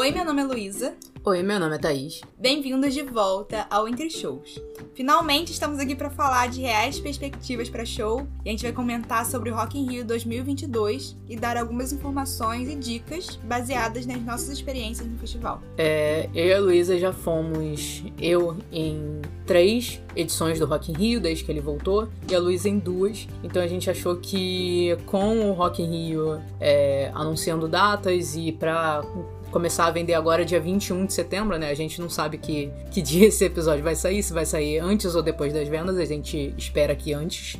Oi, meu nome é Luísa. Oi, meu nome é Thaís. Bem-vindos de volta ao Entre Shows. Finalmente estamos aqui para falar de reais perspectivas para show e a gente vai comentar sobre o Rock in Rio 2022 e dar algumas informações e dicas baseadas nas nossas experiências no festival. É, eu e a Luísa já fomos, eu em três edições do Rock in Rio desde que ele voltou e a Luísa em duas. Então a gente achou que com o Rock in Rio é, anunciando datas e para começar a vender agora dia 21 de setembro, né? A gente não sabe que, que dia esse episódio vai sair, se vai sair antes ou depois das vendas, a gente espera que antes.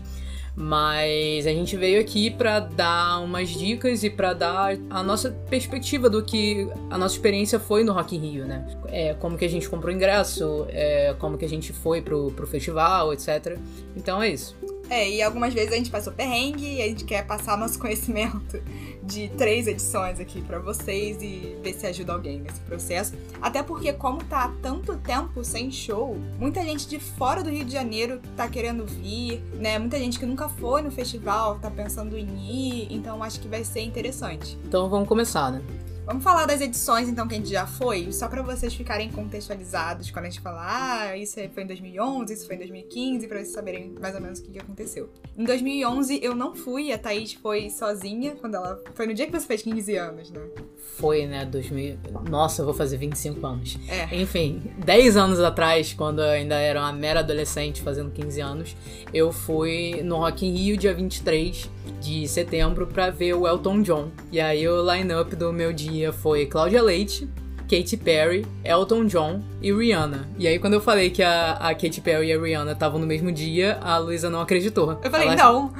Mas a gente veio aqui para dar umas dicas e para dar a nossa perspectiva do que a nossa experiência foi no Rock in Rio, né? É, como que a gente comprou ingresso, é, como que a gente foi pro, pro festival, etc. Então é isso. É, e algumas vezes a gente passou perrengue e a gente quer passar nosso conhecimento de três edições aqui para vocês e ver se ajuda alguém nesse processo. Até porque, como tá tanto tempo sem show, muita gente de fora do Rio de Janeiro tá querendo vir, né? Muita gente que nunca foi no festival tá pensando em ir, então acho que vai ser interessante. Então vamos começar, né? Vamos falar das edições, então, que a gente já foi, só para vocês ficarem contextualizados quando a gente falar, ah, isso foi em 2011, isso foi em 2015, para vocês saberem mais ou menos o que, que aconteceu. Em 2011, eu não fui, a Thaís foi sozinha, quando ela. Foi no dia que você fez 15 anos, né? Foi, né? 2000. Nossa, eu vou fazer 25 anos. É. Enfim, 10 anos atrás, quando eu ainda era uma mera adolescente, fazendo 15 anos, eu fui no Rock in Rio, dia 23 de setembro, para ver o Elton John. E aí o line-up do meu dia foi Cláudia Leite, Katy Perry, Elton John e Rihanna. E aí, quando eu falei que a, a Katy Perry e a Rihanna estavam no mesmo dia, a Luísa não acreditou. Eu falei, ela, não,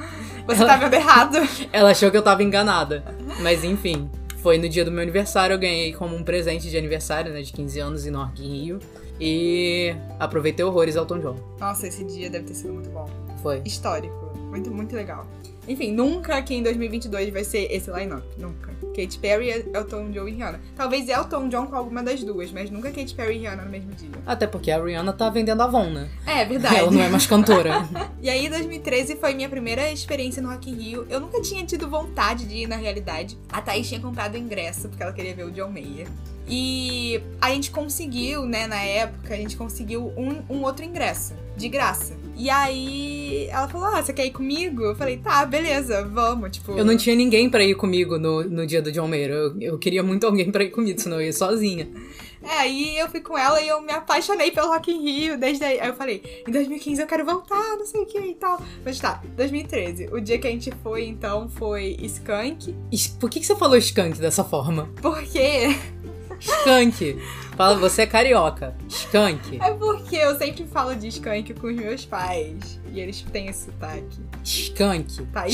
você ela, tá vendo errado. Ela achou que eu tava enganada. Mas enfim, foi no dia do meu aniversário, eu ganhei como um presente de aniversário, né, de 15 anos em Norte Rio. E aproveitei horrores Elton John. Nossa, esse dia deve ter sido muito bom. Foi. Histórico. Muito, muito legal. Enfim, nunca aqui em 2022 vai ser esse line-up. Nunca. Katy Perry, Elton John e Rihanna. Talvez Elton John com alguma das duas, mas nunca Katy Perry e Rihanna no mesmo dia. Até porque a Rihanna tá vendendo Avon, né? É, verdade. Ela não é mais cantora. e aí, 2013 foi minha primeira experiência no Rock in Rio. Eu nunca tinha tido vontade de ir, na realidade. A Thaís tinha comprado ingresso, porque ela queria ver o John Mayer. E a gente conseguiu, né, na época, a gente conseguiu um, um outro ingresso, de graça. E aí ela falou: Ah, você quer ir comigo? Eu falei, tá, beleza, vamos. Tipo. Eu não tinha ninguém para ir comigo no, no dia do John Mayer. Eu, eu queria muito alguém para ir comigo, senão eu ia sozinha. É, aí eu fui com ela e eu me apaixonei pelo Rock in Rio desde aí. Aí eu falei, em 2015 eu quero voltar, não sei o que e tal. Mas tá, 2013. O dia que a gente foi, então, foi Skunk. Por que, que você falou Skunk dessa forma? Porque Skank. Fala, você é carioca. Skank. É porque eu sempre falo de skunk com os meus pais. E eles têm esse sotaque. Skunk. Tá,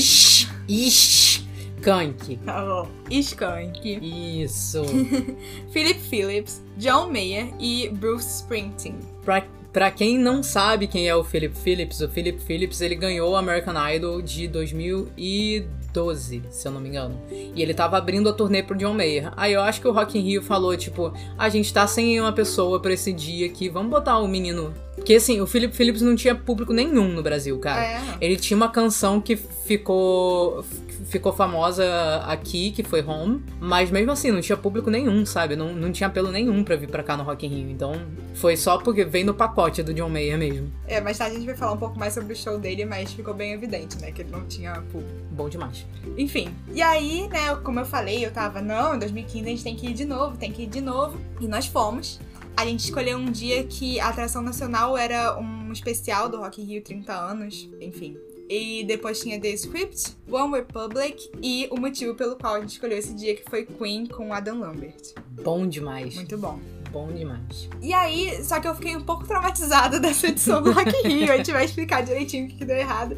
Skunk. Tá bom. Skunk. Isso. Philip Phillips, John Mayer e Bruce Springsteen. Pra, pra quem não sabe quem é o Philip Phillips, o Philip Phillips ele ganhou o American Idol de 2012. 2012, se eu não me engano. E ele tava abrindo a turnê pro John Mayer. Aí eu acho que o Rock in Rio falou, tipo, a gente tá sem uma pessoa pra esse dia aqui, vamos botar o menino. Porque assim, o Philip Phillips não tinha público nenhum no Brasil, cara. É. Ele tinha uma canção que ficou ficou famosa aqui, que foi Home, mas mesmo assim não tinha público nenhum, sabe? Não, não tinha apelo nenhum para vir para cá no Rock in Rio. Então foi só porque veio no pacote do John Mayer mesmo. É, mas tá, a gente vai falar um pouco mais sobre o show dele, mas ficou bem evidente, né? Que ele não tinha público. Bom demais. Enfim, e aí, né, como eu falei, eu tava, não, em 2015 a gente tem que ir de novo, tem que ir de novo. E nós fomos. A gente escolheu um dia que a atração nacional era um especial do Rock in Rio 30 anos, enfim. E depois tinha The Script, One Republic e o motivo pelo qual a gente escolheu esse dia, que foi Queen com Adam Lambert. Bom demais. Muito bom. Bom demais. E aí, só que eu fiquei um pouco traumatizada dessa edição do Rock in Rio. A gente vai explicar direitinho o que deu errado.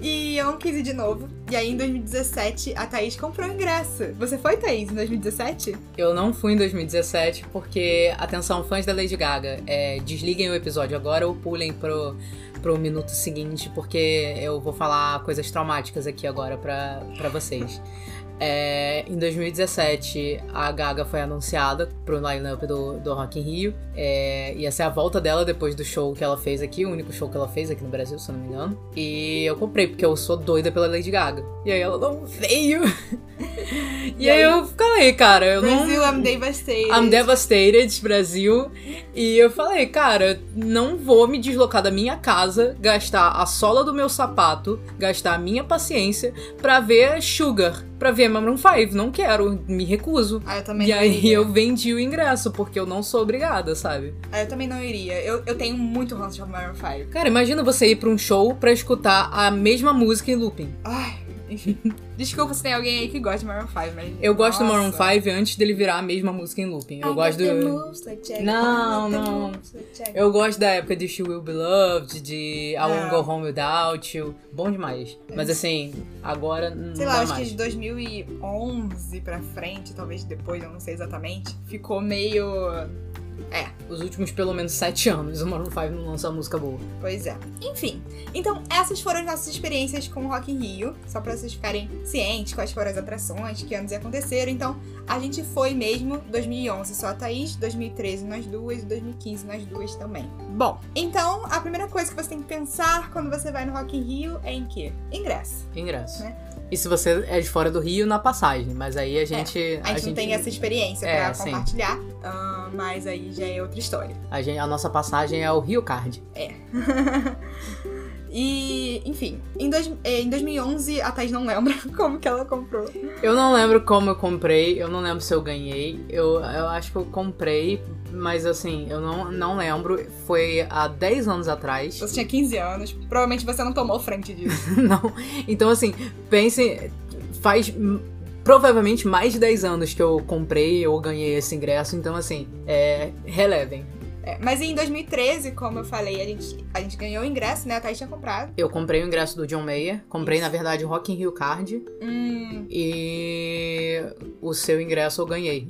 E eu não quis ir de novo. E aí, em 2017, a Thaís comprou o ingresso. Você foi, Thaís, em 2017? Eu não fui em 2017 porque, atenção, fãs da Lady Gaga, é, desliguem o episódio agora ou pulem pro pro minuto seguinte, porque eu vou falar coisas traumáticas aqui agora pra, pra vocês. É, em 2017, a Gaga foi anunciada pro line-up do, do Rock in Rio. É, ia ser a volta dela depois do show que ela fez aqui, o único show que ela fez aqui no Brasil, se eu não me engano. E eu comprei, porque eu sou doida pela Lady Gaga. E aí ela não veio. E, E aí, aí? eu falei, cara, eu Brasil, não. I'm devastated. I'm devastated, Brasil. E eu falei, cara, não vou me deslocar da minha casa, gastar a sola do meu sapato, gastar a minha paciência pra ver Sugar, pra ver Maroon 5. Não quero, me recuso. Ah, eu também E não aí iria. eu vendi o ingresso, porque eu não sou obrigada, sabe? Ah, eu também não iria. Eu, eu tenho muito ranço de Maroon 5. Cara, imagina você ir pra um show pra escutar a mesma música em looping. Ai, enfim. Desculpa se tem alguém aí que gosta de Maroon 5, mas... Eu gosto do Maroon Nossa. 5 antes dele virar a mesma música em looping. Eu I gosto do. moves like. Não, não. like. Eu gosto da época de She Will Be Loved, de I Won't É. Go Home Without You. Bom demais. Mas assim, agora não Sei dá lá, acho que mais. de 2011 pra frente, talvez depois, eu não sei exatamente, ficou meio... É, Os últimos pelo menos sete anos o Maroon 5 não lança música boa. Pois é. Enfim, então essas foram as nossas experiências com o Rock in Rio, só pra vocês ficarem cientes quais foram as atrações, que anos aconteceram. Então, a gente foi mesmo 2011 só a Thaís, 2013 nós duas e 2015 nós duas também. Bom, então a primeira coisa que você tem que pensar quando você vai no Rock in Rio é em quê? Ingresso. Ingresso. Né? E se você é de fora do Rio, na passagem. Mas aí a gente. A gente, não tem essa experiência É, pra sim. compartilhar, ah, mas aí já é outra história. A, gente- a nossa passagem é o Rio Card. E, enfim, em, dois- eh, em 2011 a Thaís não lembra como que ela comprou. Eu não lembro como eu comprei, eu não lembro se eu ganhei. Eu, eu acho que eu comprei, mas assim, eu não, não lembro. Foi há 10 anos atrás. Você tinha 15 anos, provavelmente você não tomou frente disso. não. Então, assim, pense. Faz provavelmente mais de 10 anos que eu comprei ou ganhei esse ingresso. Então, assim, é, relevem. É, mas em 2013, como eu falei, a gente, a gente ganhou o ingresso, né? A Thaís tinha comprado. Eu comprei o ingresso do John Mayer. Comprei, Isso. na verdade, o Rock in Rio Card. Hum, E o seu ingresso eu ganhei.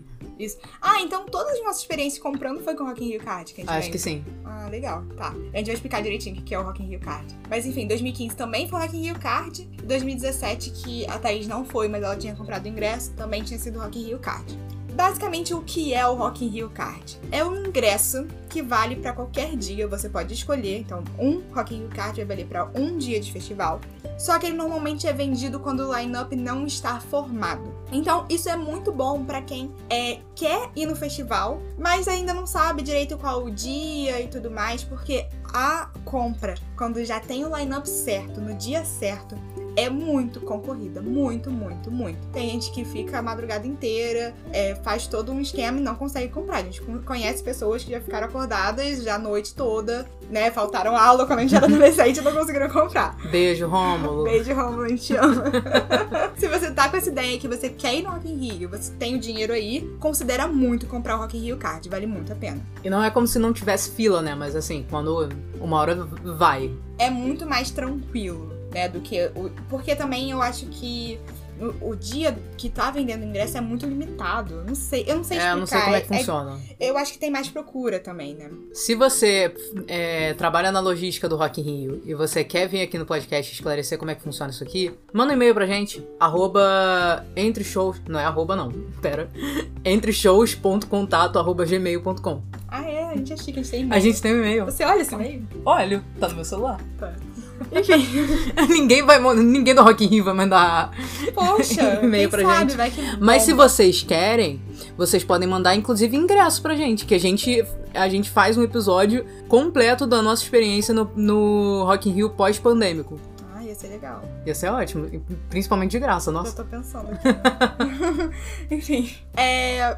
Ah, então todas as nossas experiências comprando foi com o Rock in Rio Card que a gente Acho que sim. Ah, legal. Tá. A gente vai explicar direitinho o que é o Rock in Rio Card. Mas enfim, 2015 também foi o Rock in Rio Card. E 2017, que a Thaís não foi, mas ela tinha comprado o ingresso, também tinha sido o Rock in Rio Card. Basicamente, o que é o Rock in Rio Card? É um ingresso que vale pra qualquer dia, você pode escolher. Então, um Rock in Rio Card vai valer pra um dia de festival. Só que ele normalmente é vendido quando o line-up não está formado. Então, isso é muito bom pra quem é, quer ir no festival, mas ainda não sabe direito qual o dia e tudo mais, porque a compra, quando já tem o line-up certo, no dia certo, é muito concorrida. Muito, muito, muito. Tem gente que fica a madrugada inteira, é, faz todo um esquema e não consegue comprar. A gente con- conhece pessoas que já ficaram acordadas já a noite toda, né? Faltaram aula quando a gente era adolescente e não conseguiram comprar. Beijo, Rômulo. Beijo, Romulo, a gente te ama. Se você tá com essa ideia que você quer ir no Rock in Rio, você tem o dinheiro aí, considera muito comprar o Rock in Rio Card, vale muito a pena. E não é como se não tivesse fila, né? Mas assim, quando uma hora vai. É muito mais tranquilo, né, do que o... Porque também eu acho que o, o dia que tá vendendo ingresso é muito limitado. Eu Não sei, eu não sei É, explicar. eu não sei como é que É- funciona. eu acho que tem mais procura também, né? Se você é, trabalha na logística do Rock in Rio e você quer vir aqui no podcast esclarecer como é que funciona isso aqui, manda um e-mail pra gente. Arroba entre shows. Não é arroba não. Pera. Entreshows.contato arroba gmail.com. Ah, é, a gente é chique, a gente tem A e-mail. gente tem um e-mail. Você olha esse e-mail? Olha, tá no meu celular. Enfim, ninguém vai ninguém do Rock in Rio vai mandar poxa, E-mail pra sabe, gente. vai que Mas se vocês querem, vocês podem mandar inclusive ingresso pra gente, que a gente a gente faz um episódio completo da nossa experiência no, no Rock in Rio pós-pandêmico. Ah, ia ser legal. Ia ser ótimo, principalmente de graça, Eu nossa. tô pensando aqui. Enfim. É...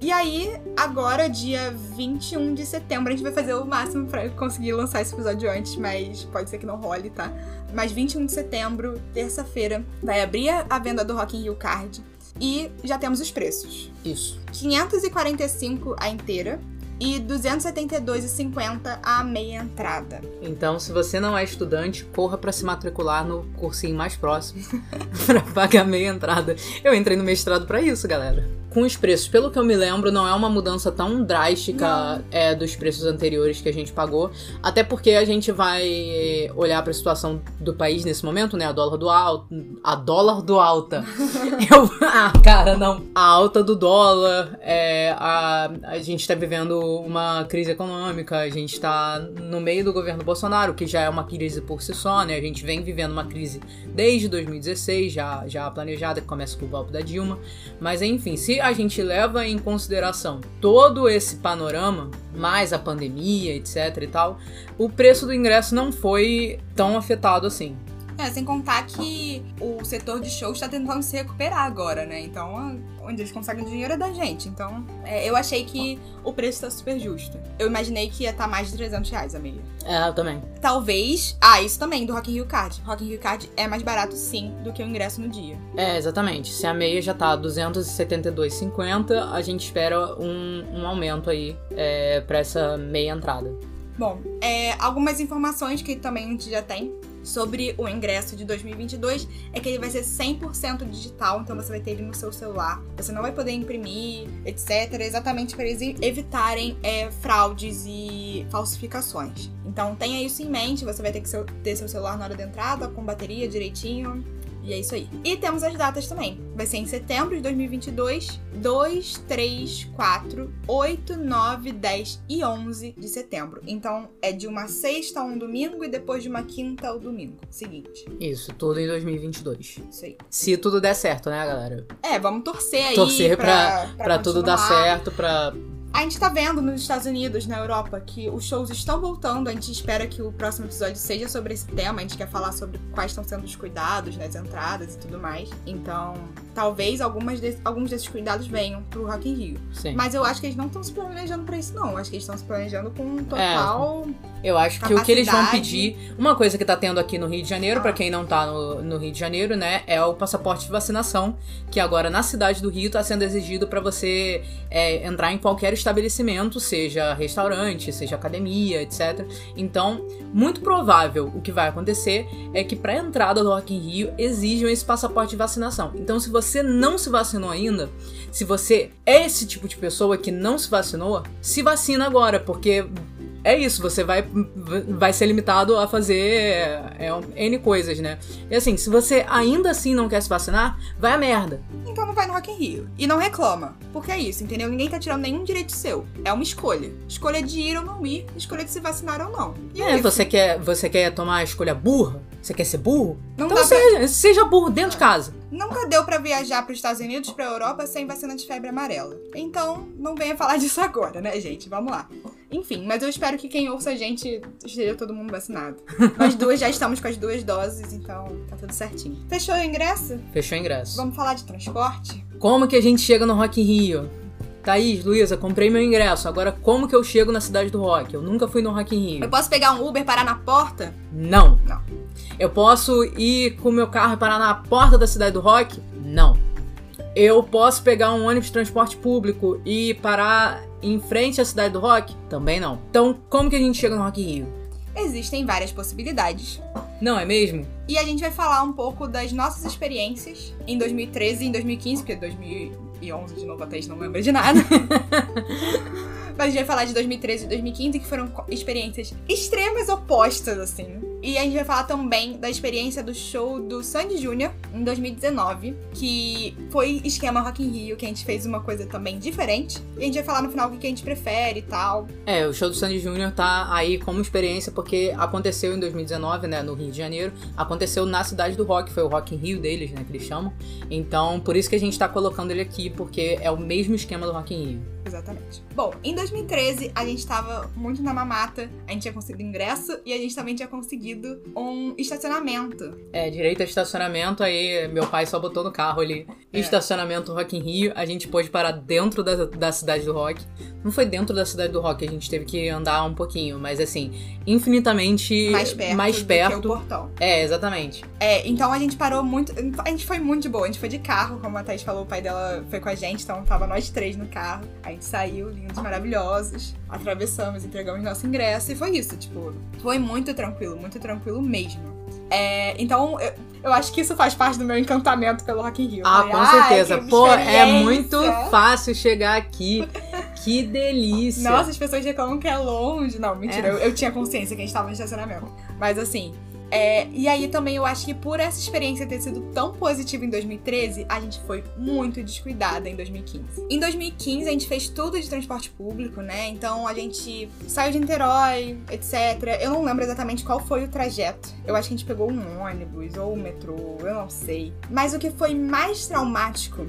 E aí, agora, dia 21 de setembro, a gente vai fazer o máximo pra conseguir lançar esse episódio antes, mas pode ser que não role, tá? Mas 21 de setembro, terça-feira, vai abrir a venda do Rock in Rio Card e já temos os preços. Isso. 545 a inteira e 272,50 a meia entrada. Então, se você não é estudante, corra pra se matricular no cursinho mais próximo pra pagar meia entrada. Eu entrei no mestrado pra isso, galera. Com os preços, pelo que eu me lembro, não é uma mudança tão drástica é, dos preços anteriores que a gente pagou. Até porque a gente vai olhar para a situação do país nesse momento, né? A dólar do alto. A dólar do alta. eu, ah, cara, não. A alta do dólar. É, a, a gente tá vivendo uma crise econômica. A gente tá no meio do governo Bolsonaro, que já é uma crise por si só, né? A gente vem vivendo uma crise desde 2016, já, já planejada, que começa com o golpe da Dilma. Mas enfim, se a gente leva em consideração todo esse panorama, mais a pandemia, etc e tal, o preço do ingresso não foi tão afetado assim. É, sem contar que o setor de shows está tentando se recuperar agora, né? Então, onde eles conseguem dinheiro é da gente. Então, é, eu achei que o preço tá super justo. Eu imaginei que ia estar tá mais de 300 reais a meia. É, eu também. Talvez. Ah, isso também, do Rock in Rio Card. Rock in Rio Card é mais barato, sim, do que o ingresso no dia. É, exatamente. Se a meia já tá 272,50, a gente espera um, um aumento aí é, pra essa meia entrada. Bom, é, algumas informações que também a gente já tem sobre o ingresso de 2022 é que ele vai ser 100% digital, então você vai ter ele no seu celular. Você não vai poder imprimir, etc, exatamente para eles evitarem é, fraudes e falsificações. Então tenha isso em mente, você vai ter que ter seu celular na hora da entrada, com bateria direitinho, e é isso aí. E temos as datas também. Vai ser em setembro de 2022, 2, 3, 4, 8, 9, 10 e 11 de setembro. Então é de uma sexta a um domingo e depois de uma quinta ao domingo seguinte. Isso, tudo em 2022. Isso aí. Se tudo der certo, né, galera? É, vamos torcer aí. Torcer pra, pra, pra tudo dar certo, pra a gente tá vendo nos Estados Unidos, na Europa, que os shows estão voltando. A gente espera que o próximo episódio seja sobre esse tema. A gente quer falar sobre quais estão sendo os cuidados nas entradas e tudo mais. Então, talvez algumas de, alguns desses cuidados venham pro Rock in Rio. Sim. Mas eu acho que eles não estão se planejando pra isso, não. Eu acho que eles estão se planejando com um total. É, eu acho que o que eles vão pedir. Uma coisa que tá tendo aqui no Rio de Janeiro, ah. para quem não tá no, no, Rio de Janeiro, né, é o passaporte de vacinação, que agora na cidade do Rio tá sendo exigido para você é, entrar em qualquer estabelecimento, seja restaurante, seja academia, etc. Então, muito provável o que vai acontecer é que pra entrada do Rock in Rio exijam esse passaporte de vacinação. Então, se você não se vacinou ainda, se você é esse tipo de pessoa que não se vacinou, se vacina agora, porque é isso, você vai, vai ser limitado a fazer é, N coisas, né? E assim, se você ainda assim não quer se vacinar, vai a merda. Então não vai no Rock in Rio. E não reclama. Porque é isso, entendeu? Ninguém tá tirando nenhum direito seu. É uma escolha. Escolha de ir ou não ir, escolha de se vacinar ou não. E é, é você quer, você quer tomar a escolha burra? Você quer ser burro? Não então seja, pra... seja burro dentro de casa. Nunca deu para viajar para os Estados Unidos, para Europa sem vacina de febre amarela. Então, não venha falar disso agora, né, gente? Vamos lá. Enfim, mas eu espero que quem ouça a gente esteja todo mundo vacinado. Nós duas já estamos com as duas doses, então tá tudo certinho. Fechou o ingresso? Fechou o ingresso. Vamos falar de transporte? Como que a gente chega no Rock in Rio? Thaís, Luísa, comprei meu ingresso. Agora, como que eu chego na cidade do rock? Eu nunca fui no Rock in Rio. Eu posso pegar um Uber, parar na porta? Não. Não. Eu posso ir com o meu carro e parar na porta da cidade do rock? Não. Eu posso pegar um ônibus de transporte público e parar em frente à cidade do rock? Também não. Então, como que a gente chega no Rock in Rio? Existem várias possibilidades. Não é mesmo? E a gente vai falar um pouco das nossas experiências em 2013 e em 2015, porque 2011 de novo a Thaís não lembra de nada. Mas a gente vai falar de 2013 e 2015, que foram experiências extremas opostas, assim. E a gente vai falar também da experiência do show do Sandy Júnior em 2019, que foi esquema Rock in Rio, que a gente fez uma coisa também diferente. E a gente vai falar no final o que a gente prefere e tal. É, o show do Sandy Júnior tá aí como experiência porque aconteceu em 2019, né, no Rio de Janeiro. Aconteceu na cidade do rock, foi o Rock in Rio deles, né, que eles chamam. Então, por isso que a gente tá colocando ele aqui, porque é o mesmo esquema do Rock in Rio. Exatamente. Bom, em 2013 a gente tava muito na mamata, a gente tinha conseguido ingresso e a gente também tinha conseguido um estacionamento. É, direito a estacionamento, aí meu pai só botou no carro ali. É. Estacionamento Rock in Rio, a gente pôde parar dentro da, da cidade do rock. Não foi dentro da cidade do rock, a gente teve que andar um pouquinho, mas assim, infinitamente mais perto. Mais perto. do portão. É, exatamente. É, então a gente parou muito. A gente foi muito de boa, a gente foi de carro, como a Thaís falou, o pai dela foi com a gente, então tava nós três no carro. A gente saiu, lindos, maravilhosos, atravessamos, entregamos nosso ingresso e foi isso, tipo, foi muito tranquilo, muito tranquilo mesmo. É, então, eu, Eu acho que isso faz parte do meu encantamento pelo Rock in Rio. Ah, Falei, com "Ai, certeza. Pô, é experiência." muito fácil chegar aqui. Que delícia. Nossa, as pessoas reclamam que é longe. Não, mentira, É. eu, eu tinha consciência que a gente tava no estacionamento. Mas assim. É, e aí também eu acho que por essa experiência ter sido tão positiva em 2013, a gente foi muito descuidada em 2015. Em 2015 a gente fez tudo de transporte público, né? Então a gente saiu de Niterói, etc. Eu não lembro exatamente qual foi o trajeto. Eu acho que a gente pegou um ônibus ou um metrô, eu não sei. Mas o que foi mais traumático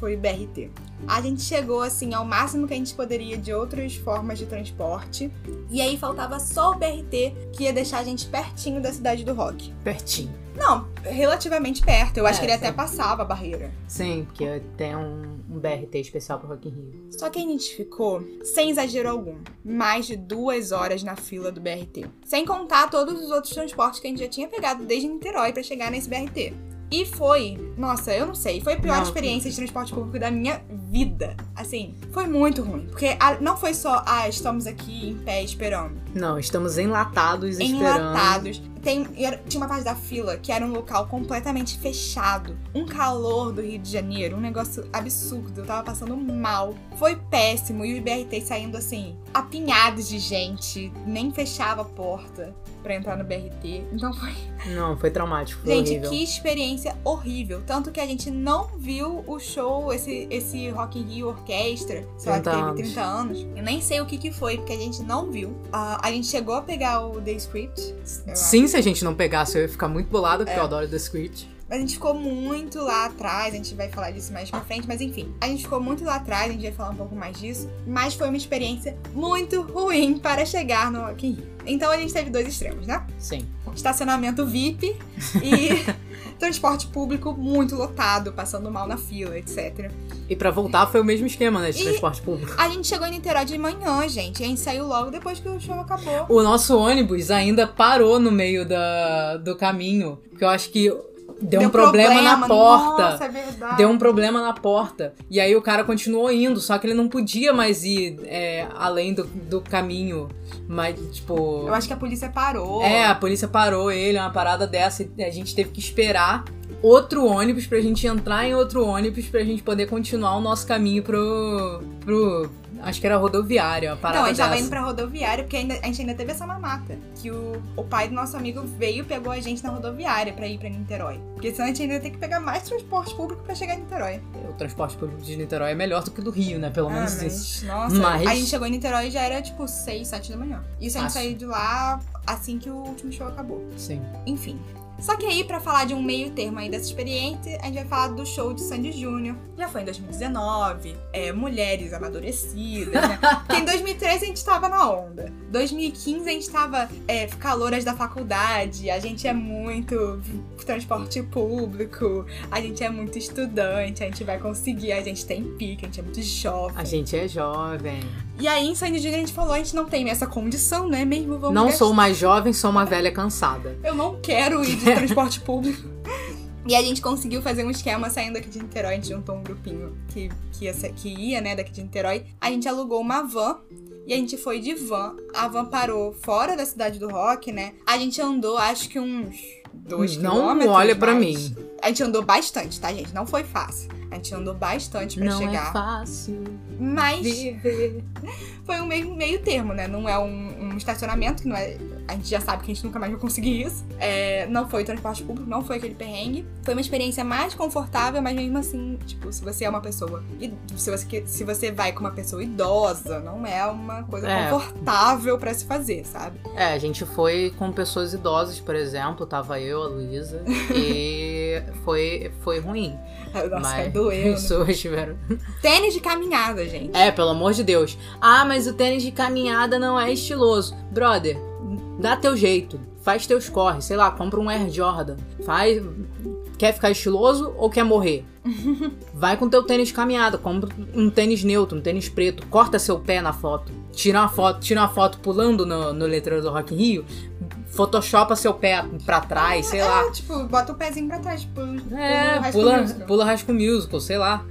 foi o BRT. A gente chegou assim ao máximo que a gente poderia de outras formas de transporte. E aí faltava só o BRT que ia deixar a gente pertinho da cidade do rock. Pertinho. Não, relativamente perto. Eu acho É, que ele até sim. passava a barreira. Sim, porque tem um, um BRT especial pro Rock in Rio. Só que a gente ficou, sem exagero algum, mais de duas horas na fila do BRT. Sem contar todos os outros transportes que a gente já tinha pegado desde Niterói pra chegar nesse BRT. E foi, nossa, eu não sei, foi a pior Não. experiência de transporte público da minha vida. Assim, foi muito ruim. Porque a- não foi só, ah, estamos aqui em pé esperando. Não, estamos enlatados esperando. Enlatados. Tem, tinha uma parte da fila que era um local completamente fechado. Um calor do Rio de Janeiro, um negócio absurdo. Eu tava passando mal. Foi péssimo. E os BRT saindo assim, apinhados de gente. Nem fechava a porta pra entrar no BRT. Então foi. Não, foi traumático, foi Gente, horrível. que experiência horrível. Tanto que a gente não viu o show, esse, esse Rock in Rio Orquestra, sei lá, que 30 teve anos. 30 anos. Eu nem sei o que que foi, porque a gente não viu. Ah, a gente chegou a pegar o The Script. Sim, se a gente não pegasse, eu ia ficar muito bolada, porque É. eu adoro The Script. Mas a gente ficou muito lá atrás, a gente vai falar disso mais pra frente, mas enfim. A gente ficou muito lá atrás, a gente vai falar um pouco mais disso. Mas foi uma experiência muito ruim para chegar no Rock in Rio. Então a gente teve dois extremos, né? Sim. Estacionamento VIP e transporte público muito lotado, passando mal na fila, etc. E pra voltar foi o mesmo esquema, né, de E- transporte público. A gente chegou em Niterói de manhã, gente. E a gente saiu logo depois que o show acabou. O nosso ônibus ainda parou no meio da, do caminho, porque eu acho que deu, um problema, na porta. Nossa, é verdade. Deu um problema na porta. E aí o cara continuou indo, só que ele não podia mais ir é, além do, do caminho. Mas, tipo. Eu acho que a polícia parou. É, a polícia parou ele, uma parada dessa, e a gente teve que esperar outro ônibus pra gente entrar em outro ônibus pra gente poder continuar o nosso caminho pro. pro. Acho que era rodoviária, uma parada Não, a gente tava indo pra rodoviária, porque ainda- a gente ainda teve essa mamata. Que o, o pai do nosso amigo veio e pegou a gente na rodoviária pra ir pra Niterói. Porque senão a gente ainda ter que pegar mais transporte público pra chegar em Niterói. O transporte público de Niterói é melhor do que do Rio, né? Pelo Ah, menos mas, isso. Nossa, Mas- a gente chegou em Niterói e já era tipo 6, 7 da manhã. Isso a gente Fácil. saiu de lá assim que o último show acabou. Sim. Enfim. Só que aí, pra falar de um meio termo aí dessa experiência, a gente vai falar do show de Sandy Júnior. Já foi em 2019, é, Mulheres Amadurecidas, né? Porque em 2013 a gente tava na onda. 2015 a gente tava é, caloras da faculdade, a gente é muito transporte público, a gente é muito estudante, a gente vai conseguir, a gente tem pique, a gente é muito jovem. A gente é jovem. E aí em Sandy Júnior a gente falou, a gente não tem essa condição, né? Mesmo vamos não gastar. sou mais jovem, sou uma velha cansada. Eu não quero ir de transporte público. E a gente conseguiu fazer um esquema saindo daqui de Niterói. A gente juntou um grupinho que, que, ia, que ia, né, daqui de Niterói. A gente alugou uma van. E a gente foi de van. A van parou fora da cidade do rock, né? A gente andou, acho que uns dois Não quilômetros. olha pra mais. mim. A gente andou bastante, tá, gente? Não foi fácil. A gente andou bastante pra não chegar. é fácil Mas viver. foi um meio, meio termo, né? Não é um, um estacionamento, que não é. A gente já sabe que a gente nunca mais vai conseguir isso. É, não foi transporte público, não foi aquele perrengue. Foi uma experiência mais confortável, mas mesmo assim, tipo, se você é uma pessoa. e Se você, se você vai com uma pessoa idosa, não é uma coisa É. confortável pra se fazer, sabe? É, a gente foi com pessoas idosas, por exemplo. Tava eu, a Luísa. e foi, foi ruim. Nossa, mas doeu. Pessoas tiveram. Tênis de caminhada, gente. É, pelo amor de Deus. Ah, mas o tênis de caminhada não é estiloso. Brother, dá teu jeito. Faz teus corres. Sei lá, compra um Air Jordan. Faz. Quer ficar estiloso ou quer morrer? Vai com teu tênis de caminhada, compra um tênis neutro, um tênis preto, corta seu pé na foto, tira uma foto, tira uma foto pulando no, no letreiro do Rock in Rio, photoshopa seu pé pra trás, sei lá. É, tipo, bota o pezinho pra trás, tipo, É, pula, pula High School Musical, sei lá.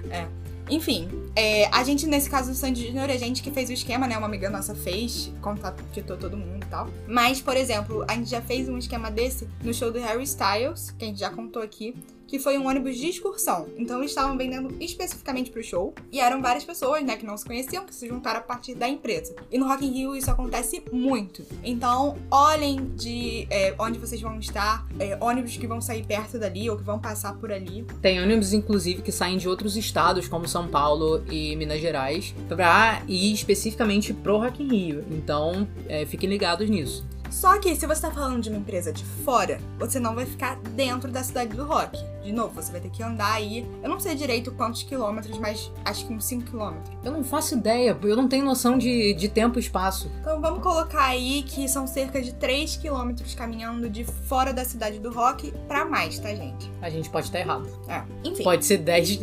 Enfim, é, a gente, nesse caso do Sandy Junior, a gente que fez o esquema, né? Uma amiga nossa fez, contactou todo mundo, tal. Mas, por exemplo, a gente já fez um esquema desse no show do Harry Styles, que a gente já contou aqui que foi um ônibus de excursão. Então eles estavam vendendo especificamente pro show. E eram várias pessoas, né, que não se conheciam, que se juntaram a partir da empresa. E no Rock in Rio isso acontece muito. Então, olhem de é, onde vocês vão estar, é, ônibus que vão sair perto dali ou que vão passar por ali. Tem ônibus, inclusive, que saem de outros estados, como São Paulo e Minas Gerais, pra ir especificamente pro Rock in Rio. Então, é, fiquem ligados nisso. Só que se você tá falando de uma empresa de fora, você não vai ficar dentro da cidade do rock. De novo, você vai ter que andar aí. Eu não sei direito quantos quilômetros, mas acho que uns 5 quilômetros. Eu não faço ideia, eu não tenho noção de, de tempo e espaço. Então vamos colocar aí que são cerca de 3 quilômetros caminhando de fora da cidade do rock pra mais, tá, gente? A gente pode estar errado. É, enfim. Pode ser 10,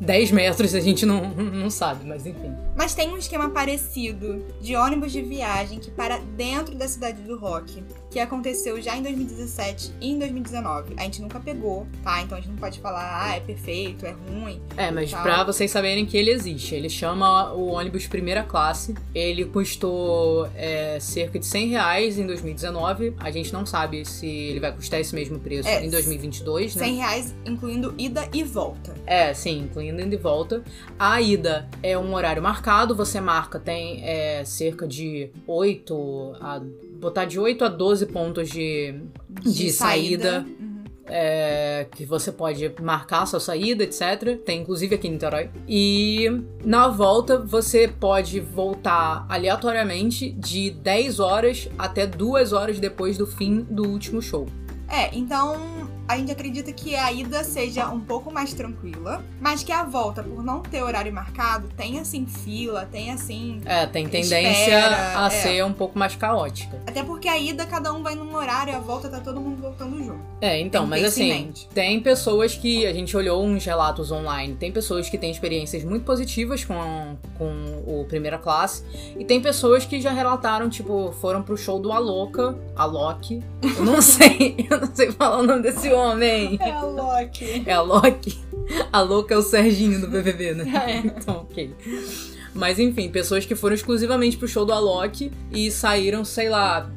10 metros, a gente não, não sabe, mas enfim. Mas tem um esquema parecido de ônibus de viagem que para dentro da cidade do rock, que aconteceu já em 2017 e em 2019. A gente nunca pegou, tá? Então a gente não pode falar, ah, é perfeito, é ruim. É, mas tal. pra vocês saberem que ele existe. Ele chama o ônibus primeira classe. Ele custou é, cerca de 100 reais em 2019. A gente não sabe se ele vai custar esse mesmo preço É, em 2022, né? 100 reais, incluindo ida e volta. É, sim, incluindo ida e volta. A ida é um horário marcado, você marca, tem é, cerca de 8 a. botar de 8 a 12 pontos de, de, saída. Uhum. é, que você pode marcar sua saída, etc. Tem inclusive aqui em Niterói. E na volta você pode voltar aleatoriamente de 10 horas até 2 horas depois do fim do último show. É, então a gente acredita que a ida seja um pouco mais tranquila, mas que a volta, por não ter horário marcado, tem assim fila, tem assim. É, tem tendência Espera, a é. ser um pouco mais caótica. Até porque a ida cada um vai num horário a volta tá todo mundo voltando junto. É, então, mas assim, tem pessoas que a gente olhou uns relatos online, tem pessoas que têm experiências muito positivas com, com o primeira classe, e tem pessoas que já relataram, tipo, foram pro show do Aloca, Alok, eu não sei, eu não sei falar o nome desse homem. É a Loki. É a Loki. A louca é o Serginho do BBB, né? É. Então, ok. Mas enfim, pessoas que foram exclusivamente pro show do Alok e saíram, sei lá,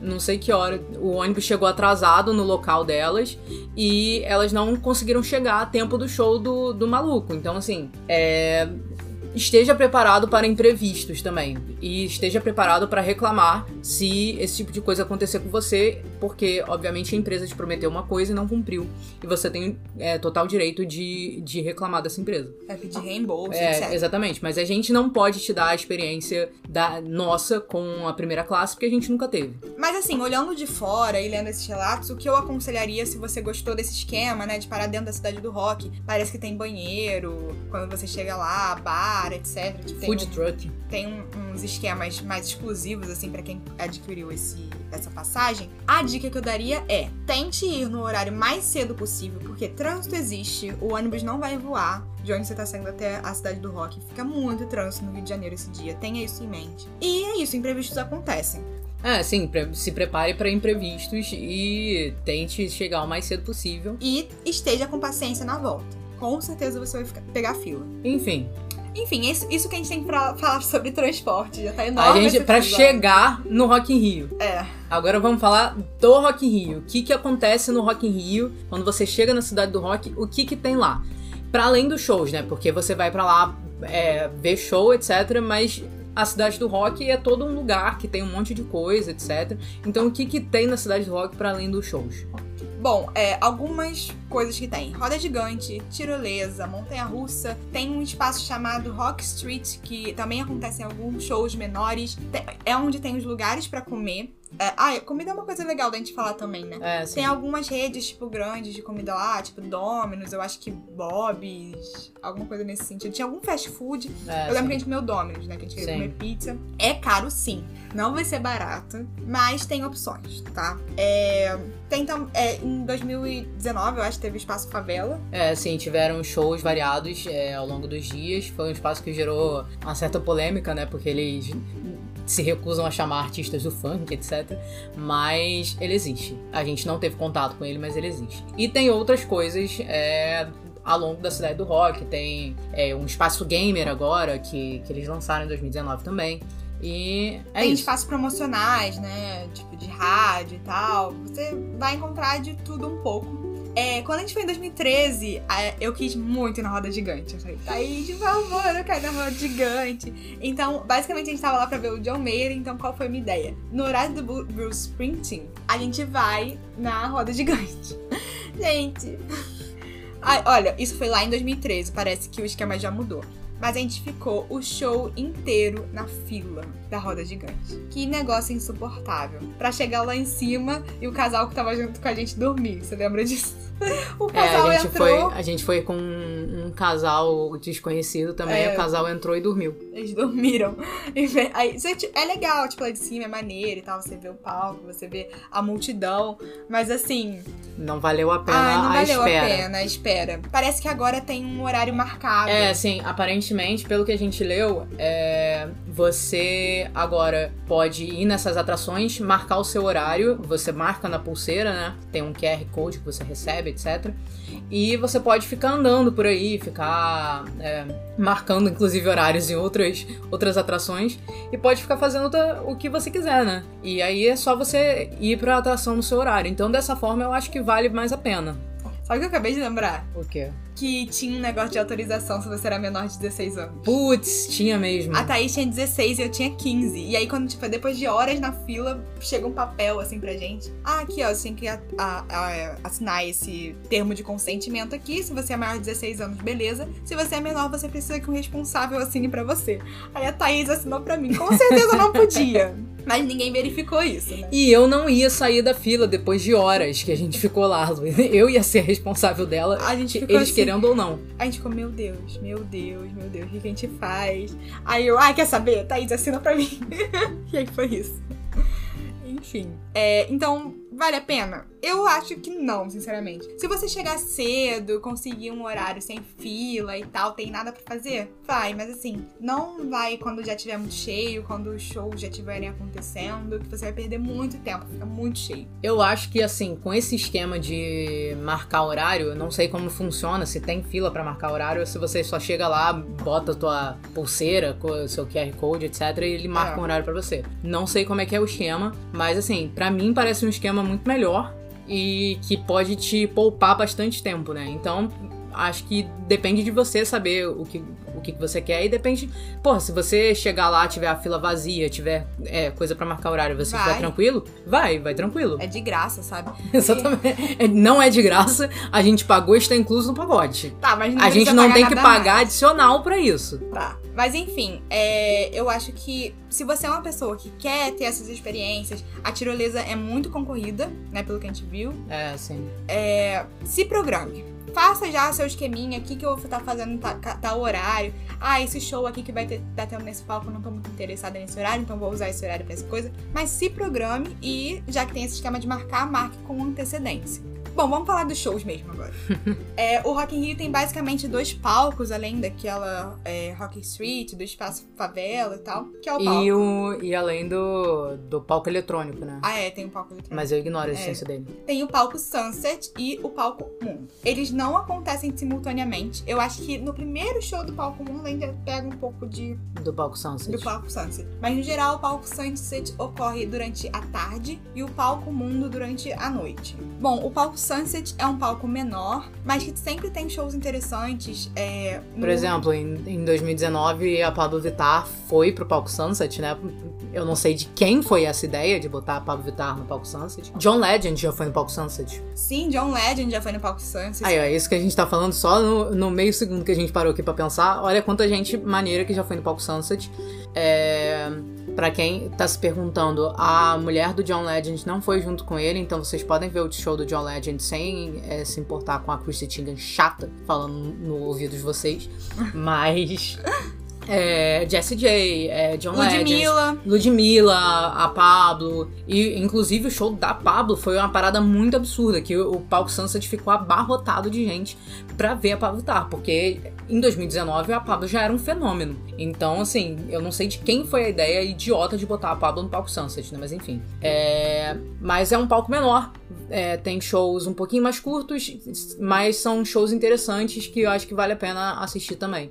não sei que hora. O ônibus chegou atrasado no local delas e elas não conseguiram chegar a tempo do show do, do maluco. Então, assim, é. Esteja preparado para imprevistos também. E esteja preparado para reclamar se esse tipo de coisa acontecer com você, porque, obviamente, a empresa te prometeu uma coisa e não cumpriu. E você tem é, total direito de, de reclamar dessa empresa. Vai pedir reembolso, É, etc. exatamente. Mas a gente não pode te dar a experiência da nossa com a primeira classe, porque a gente nunca teve. Mas assim, olhando de fora e lendo esses relatos, o que eu aconselharia se você gostou desse esquema, né, de parar dentro da cidade do rock, parece que tem banheiro, quando você chega lá, bar, etc. Tipo, tem Food um- truck. tem um- uns esquemas mais exclusivos, assim, pra quem adquiriu esse, essa passagem. A dica que eu daria é: tente ir no horário mais cedo possível, porque trânsito existe, o ônibus não vai voar de onde você tá saindo até a cidade do rock. Fica muito trânsito no Rio de Janeiro esse dia, tenha isso em mente. E é isso, imprevistos acontecem. É, sim, se prepare para imprevistos e tente chegar o mais cedo possível. E esteja com paciência na volta. Com certeza você vai ficar- pegar fila. Enfim, Enfim, isso, isso que a gente tem pra falar sobre transporte. Já tá a enorme. gente, esse pra episódio. chegar no Rock in Rio. É. Agora vamos falar do Rock in Rio. O que que acontece no Rock in Rio quando você chega na cidade do rock? O que que tem lá? Pra além dos shows, né? Porque você vai pra lá é, ver show, etc. Mas a cidade do rock é todo um lugar que tem um monte de coisa, etc. Então o que que tem na cidade do rock para além dos shows? Bom, é, algumas coisas que tem. Roda gigante, tirolesa, montanha-russa. Tem um espaço chamado Rock Street, que também acontece em alguns shows menores. É onde tem os lugares pra comer. É, ah, comida é uma coisa legal da gente falar também, né? É, sim. Tem algumas redes, tipo, grandes de comida lá, tipo Domino's, eu acho que Bob's, alguma coisa nesse sentido. Tinha algum fast food. É, eu lembro sim. que a gente comeu Domino's, né? Que a gente queria Sim. comer pizza. É caro, sim. Não vai ser barato, mas tem opções, tá? É, tem tam- é, em 2019, eu acho que teve Espaço Favela. É, sim, tiveram shows variados é, ao longo dos dias. Foi um espaço que gerou uma certa polêmica, né? Porque eles se recusam a chamar artistas do funk, etc. Mas ele existe. A gente não teve contato com ele, mas ele existe. E tem outras coisas é, ao longo da cidade do rock. Tem é, um espaço gamer agora, que, que eles lançaram em 2019 também. E é Tem isso. espaços promocionais, né? Tipo de rádio e tal. Você vai encontrar de tudo um pouco. É, quando a gente foi em 2013, a- eu quis muito ir na roda gigante. Eu falei, Thaís, por favor, eu quero ir na roda gigante. Então, basicamente, a gente tava lá pra ver o John Mayer. Então, qual foi a minha ideia? No horário do Bruce Springsteen, a gente vai na roda gigante. gente. Ai, olha, isso foi lá em 2013. Parece que o esquema já mudou. Mas a gente ficou o show inteiro na fila da roda gigante. Que negócio insuportável. Pra chegar lá em cima e o casal que tava junto com a gente dormir. Você lembra disso? O É, casal a gente, entrou, foi, a gente foi com um, um casal desconhecido também. É. O casal entrou e dormiu. eles dormiram. Aí, gente, é legal, tipo, lá de cima é maneiro e tal. Você vê o palco, você vê a multidão. Mas assim, Não valeu a pena ai, não a valeu espera. a pena a espera. Parece que agora tem um horário marcado. É, assim, aparentemente, pelo que a gente leu, é, você agora pode ir nessas atrações, marcar o seu horário, você marca na pulseira, né? Tem um QR Code que você recebe, etc. E você pode ficar andando por aí, ficar é, marcando, inclusive, horários em outras, outras atrações, e pode ficar fazendo o que você quiser, né? E aí é só você ir pra atração no seu horário. Então, dessa forma, eu acho que vale mais a pena. Sabe o que eu acabei de lembrar? O quê? Que tinha um negócio de autorização se você era menor de 16 anos. Putz, tinha mesmo. A Thaís tinha 16 e eu tinha 15. E aí, quando, tipo, depois de horas na fila, chega um papel assim pra gente. Ah, aqui, ó, você tem que a- a- a- assinar esse termo de consentimento aqui. Se você é maior de 16 anos, beleza. Se você é menor, você precisa que um responsável assine pra você. Aí a Thaís assinou pra mim. Com certeza não podia. Mas ninguém verificou isso, né? E eu não ia sair da fila depois de horas que a gente ficou lá, Lu. Eu ia ser responsável dela, A gente ficou eles assim, querendo ou não. A gente ficou, meu Deus, meu Deus, meu Deus, o que a gente faz? Aí eu, ah, quer saber? Thaís, assina pra mim. e aí foi isso. Enfim. É, então, vale a pena? Eu acho que não, sinceramente. Se você chegar cedo, conseguir um horário sem fila e tal, tem nada pra fazer, vai. Mas assim, não vai quando já tiver muito cheio, quando os shows já estiverem acontecendo, que você vai perder muito tempo, fica muito cheio. Eu acho que, assim, com esse esquema de marcar horário, eu não sei como funciona, se tem fila pra marcar horário, ou se você só chega lá, bota a tua pulseira seu QR Code, etc, e ele marca É. um horário pra você. Não sei como é que é o esquema, mas, assim, pra mim parece um esquema muito melhor e que pode te poupar bastante tempo, né? Então, acho que depende de você saber o que, o que você quer e depende. Pô, se você chegar lá, tiver a fila vazia, tiver é, coisa pra marcar horário, você Vai. tranquilo, vai, vai tranquilo. É de graça, sabe? Exatamente. É, Não é de graça, a gente pagou e está incluso no pacote. Tá, mas não A gente não tem que pagar mais. adicional pra isso. Tá. Mas enfim, é, eu acho que se você é uma pessoa que quer ter essas experiências, a tirolesa é muito concorrida, né? Pelo que a gente viu. É, sim. É, se programe. Faça já seu esqueminha aqui que eu vou estar fazendo ta- ca- tal horário. Ah, esse show aqui que vai ter, tá tendo nesse palco, eu não tô muito interessada nesse horário, então vou usar esse horário pra essa coisa. Mas se programe e, já que tem esse esquema de marcar, marque com antecedência. Bom, vamos falar dos shows mesmo agora. É, o Rock in Rio tem basicamente dois palcos, além daquela é, Rock Street, do espaço favela e tal, que é o palco. E, o, e além do, do palco eletrônico, né? Ah, é, tem o palco eletrônico. Mas eu ignoro a É. existência dele. Tem o palco Sunset e o palco Moon. Eles não acontecem simultaneamente. Eu acho que no primeiro show do palco Moon ainda pega um pouco de Do palco Sunset. do palco Sunset. Mas no geral, o palco Sunset ocorre durante a tarde e o palco Mundo durante a noite. Bom, o palco Sunset é um palco menor, mas que sempre tem shows interessantes. É, no- Por exemplo, em, em 2019, a Pablo Vittar foi pro palco Sunset, né? Eu não sei de quem foi essa ideia de botar a Pablo Vittar no palco Sunset. John Legend já foi no palco Sunset. Sim, John Legend já foi no palco Sunset. Aí, ó, isso que a gente tá falando só no, no meio segundo que a gente parou aqui pra pensar. Olha quanta gente maneira que já foi no palco Sunset. É, Pra quem tá se perguntando, a mulher do John Legend não foi junto com ele, então vocês podem ver o show do John Legend sem é, se importar com a Chrissy Teigen chata falando no ouvido de vocês. Mas. É, Jessie J, é, John Legend. Ludmilla. Ludmilla, a Pablo. E, inclusive, o show da Pablo foi uma parada muito absurda. Que o, o palco Sunset ficou abarrotado de gente pra ver a Pablo Vittar. Porque em 2019 a Pablo já era um fenômeno. Então, assim, eu não sei de quem foi a ideia idiota de botar a Pablo no palco Sunset, né? Mas enfim. É, mas é um palco menor. É, tem shows um pouquinho mais curtos, mas são shows interessantes que eu acho que vale a pena assistir também.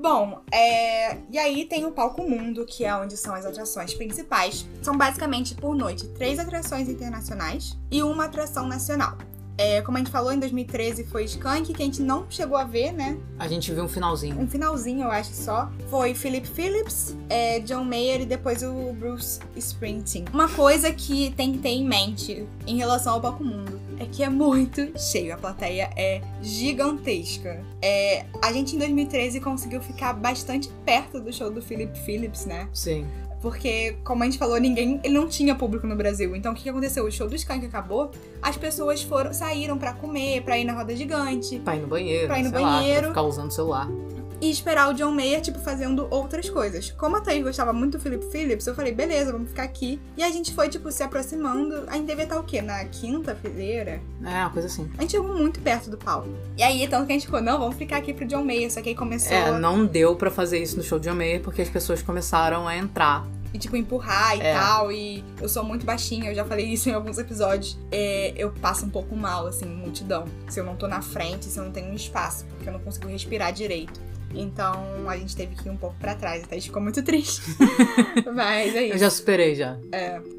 Bom, é... e aí tem o Palco Mundo, que é onde são as atrações principais. São basicamente por noite três atrações internacionais e uma atração nacional. É, como a gente falou, em 2013 foi Skank, que a gente não chegou a ver, né? A gente viu um finalzinho. Um finalzinho, eu acho só. Foi Philip Phillips, é, John Mayer e depois o Bruce Springsteen. Uma coisa que tem que ter em mente em relação ao Palco Mundo é que é muito cheio. A plateia é gigantesca. É, a gente em 2013 conseguiu ficar bastante perto do show do Philip Phillips, né? Sim. Porque, como a gente falou, ninguém. Ele não tinha público no Brasil. Então o que, que aconteceu? O show do Skank acabou, as pessoas foram, saíram para comer, pra ir na roda gigante. Pra ir no banheiro. Pra ir no banheiro. Lá, pra ficar usando o celular. E esperar o John Mayer, tipo, fazendo outras coisas. Como a Thaís gostava muito do Philip Phillips, eu falei, beleza, vamos ficar aqui. E a gente foi, tipo, se aproximando. A gente devia estar o quê? Na quinta fileira? É, uma coisa assim. A gente chegou muito perto do palco. E aí, tanto que a gente ficou, não, vamos ficar aqui pro John Mayer. Só que aí começou. É, não deu pra fazer isso no show de John Mayer porque as pessoas começaram a entrar e, tipo, empurrar e É. tal. E eu sou muito baixinha, eu já falei isso em alguns episódios. É, eu passo um pouco mal, assim, multidão. Se eu não tô na frente, se eu não tenho um espaço, porque eu não consigo respirar direito. Então a gente teve que ir um pouco pra trás, até a gente ficou muito triste. Mas é Eu isso. já superei já.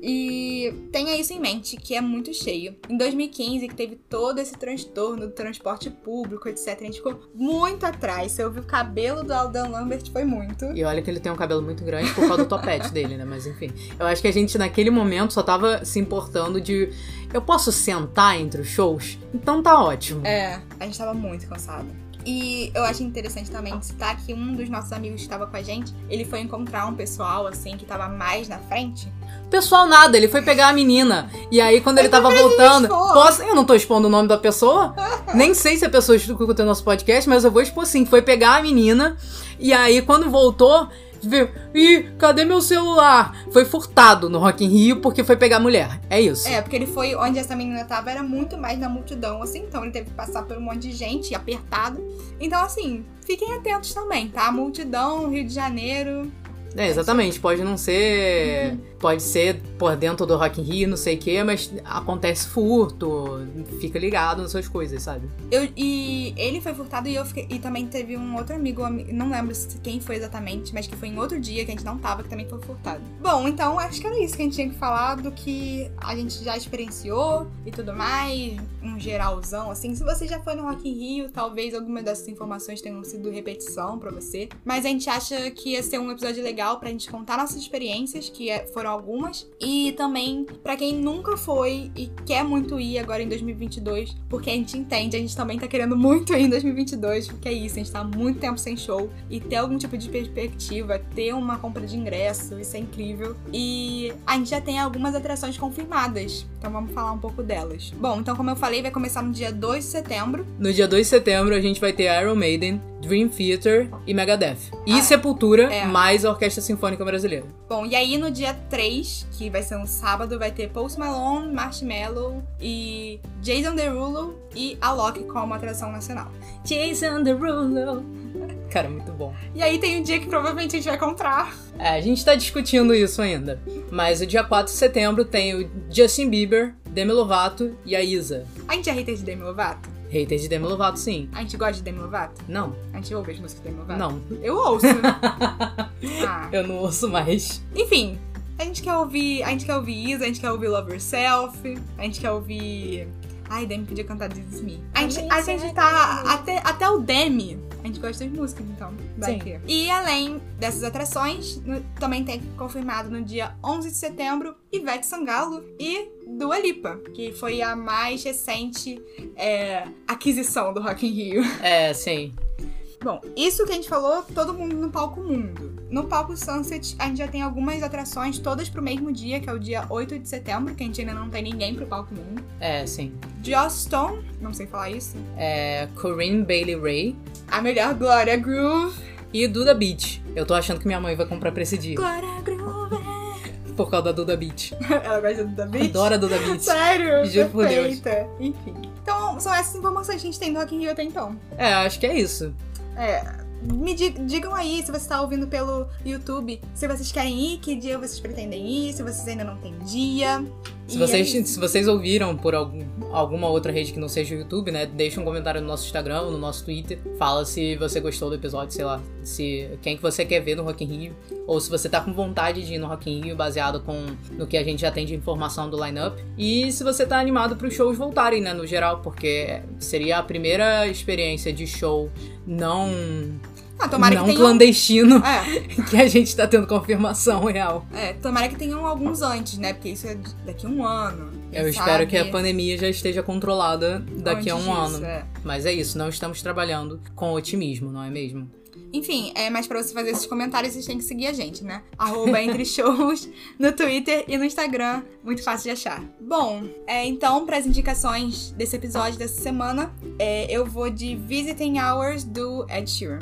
E tenha isso em mente, que é muito cheio. Em 2015, que teve todo esse transtorno do transporte público, etc., a gente ficou muito atrás. Se eu vi o cabelo do Aldan Lambert, foi muito. E olha que ele tem um cabelo muito grande por causa do topete dele, né? Mas enfim. Eu acho que a gente naquele momento só tava se importando de. Eu posso sentar entre os shows? Então tá ótimo. É, a gente tava muito cansado. E eu acho interessante também citar que um dos nossos amigos que estava com a gente, ele foi encontrar um pessoal, assim, que tava mais na frente. Pessoal, nada, ele foi pegar a menina. E aí, quando ele tava mas voltando. Posso... Eu não tô expondo o nome da pessoa. Nem sei se a pessoa escuta o nosso podcast, mas eu vou expor sim. Foi pegar a menina. E aí, quando voltou, viu? Ih, cadê meu celular? Foi furtado no Rock in Rio porque foi pegar a mulher. É isso. É, porque ele foi onde essa menina tava, era muito mais na multidão, assim, então ele teve que passar por um monte de gente, apertado. Então, assim, fiquem atentos também, tá? Multidão, Rio de Janeiro. É, exatamente. Pode não ser. Pode ser por dentro do Rock in Rio, não sei o quê, mas acontece furto. Fica ligado nas suas coisas, sabe? Eu, e ele foi furtado e eu fiquei. E também teve um outro amigo, ami- não lembro quem foi exatamente, mas que foi em outro dia que a gente não tava, que também foi furtado. Bom, então acho que era isso que a gente tinha que falar do que a gente já experienciou e tudo mais, um geralzão, assim. Se você já foi no Rock in Rio, talvez alguma dessas informações tenham sido repetição pra você. Mas a gente acha que ia ser um episódio legal pra gente contar nossas experiências, que é- foram algumas. E também pra quem nunca foi e quer muito ir agora em 2022, porque a gente entende, a gente também tá querendo muito ir em 2022, porque é isso, a gente tá muito tempo sem show e ter algum tipo de perspectiva, ter uma compra de ingresso, isso é incrível. E a gente já tem algumas atrações confirmadas, então vamos falar um pouco delas. Bom, então como eu falei, vai começar no dia 2 de setembro. No dia 2 de setembro, a gente vai ter Iron Maiden, Dream Theater e Megadeth. E Ah, Sepultura, é. mais a Orquestra Sinfônica Brasileira. Bom, e aí no dia 3, que vai ser um sábado, vai ter Post Malone, Marshmello e Jason Derulo e Alok como atração nacional. Jason Derulo. Cara, muito bom. E aí tem um dia que provavelmente a gente vai encontrar. É, a gente tá discutindo isso ainda. Mas o dia 4 de setembro tem o Justin Bieber, Demi Lovato e a Isa. A gente é hater de Demi Lovato? Hater de Demi Lovato, sim. A gente gosta de Demi Lovato? Não, A gente ouve as músicas de Demi Lovato? não. Eu ouço. ah. Eu não ouço mais. Enfim, a gente quer ouvir. A gente quer ouvir Isa, a gente quer ouvir Love Yourself, a gente quer ouvir. Ai, Demi podia cantar This Is Me. A gente, a gente tá. Até, até o Demi. A gente gosta das músicas, então. Vai Sim. ter. E além dessas atrações, no- também tem confirmado no dia 11 de setembro Ivete Sangalo e Dua Lipa, que foi a mais recente é, aquisição do Rock in Rio. É, sim. Bom, isso que a gente falou, todo mundo no palco mundo. No palco Sunset, a gente já tem algumas atrações, todas pro mesmo dia, que é o dia 8 de setembro, que a gente ainda não tem ninguém pro palco mundo. É, sim. Joss Stone, não sei falar isso. É Corinne Bailey Ray A melhor Glória Groove. e Duda Beat. Eu tô achando que minha mãe vai comprar pra esse dia. Glória Groove. Por causa da Duda Beat. Ela gosta do David? Adoro a Duda Beat. Sério? Juro por Deus. Enfim. Então, são essas informações que a gente tem do Rock in Rio até então. É, acho que é isso. É, me di- digam aí se você tá ouvindo pelo YouTube, se vocês querem ir, que dia vocês pretendem ir, se vocês ainda não têm dia. Se vocês, se vocês ouviram por algum, alguma outra rede que não seja o YouTube, né? Deixa um comentário no nosso Instagram, no nosso Twitter. Fala se você gostou do episódio, sei lá. Se quem que você quer ver no Rock in Rio. Ou se você tá com vontade de ir no Rock in Rio, baseado com, no que a gente já tem de informação do lineup. E se você tá animado para os shows voltarem, né? No geral, porque seria a primeira experiência de show não ah, tomara não que tenham... clandestino É. que a gente tá tendo confirmação real. É, tomara que tenham alguns antes, né? Porque isso é daqui a um ano. Eu quem espero sabe que a pandemia já esteja controlada daqui a antes um disso, ano. é. Mas é isso, não estamos trabalhando com otimismo, não é mesmo? Enfim, é, mas pra você fazer esses comentários, vocês têm que seguir a gente, né? Arroba Entre Shows no Twitter e no Instagram. Muito fácil de achar. Bom, é, então, para as indicações desse episódio dessa semana, é, eu vou de Visiting Hours do Ed Sheeran.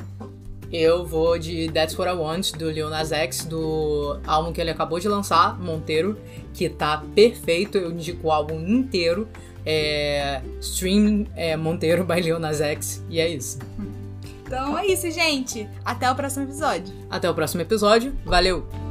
Eu vou de That's What I Want, do Lil Nas X, do álbum que ele acabou de lançar, Monteiro, que tá perfeito, eu indico o álbum inteiro. É, stream é, Monteiro by Lil Nas X, e é isso. Então é isso, gente. Até o próximo episódio. Até o próximo episódio, valeu!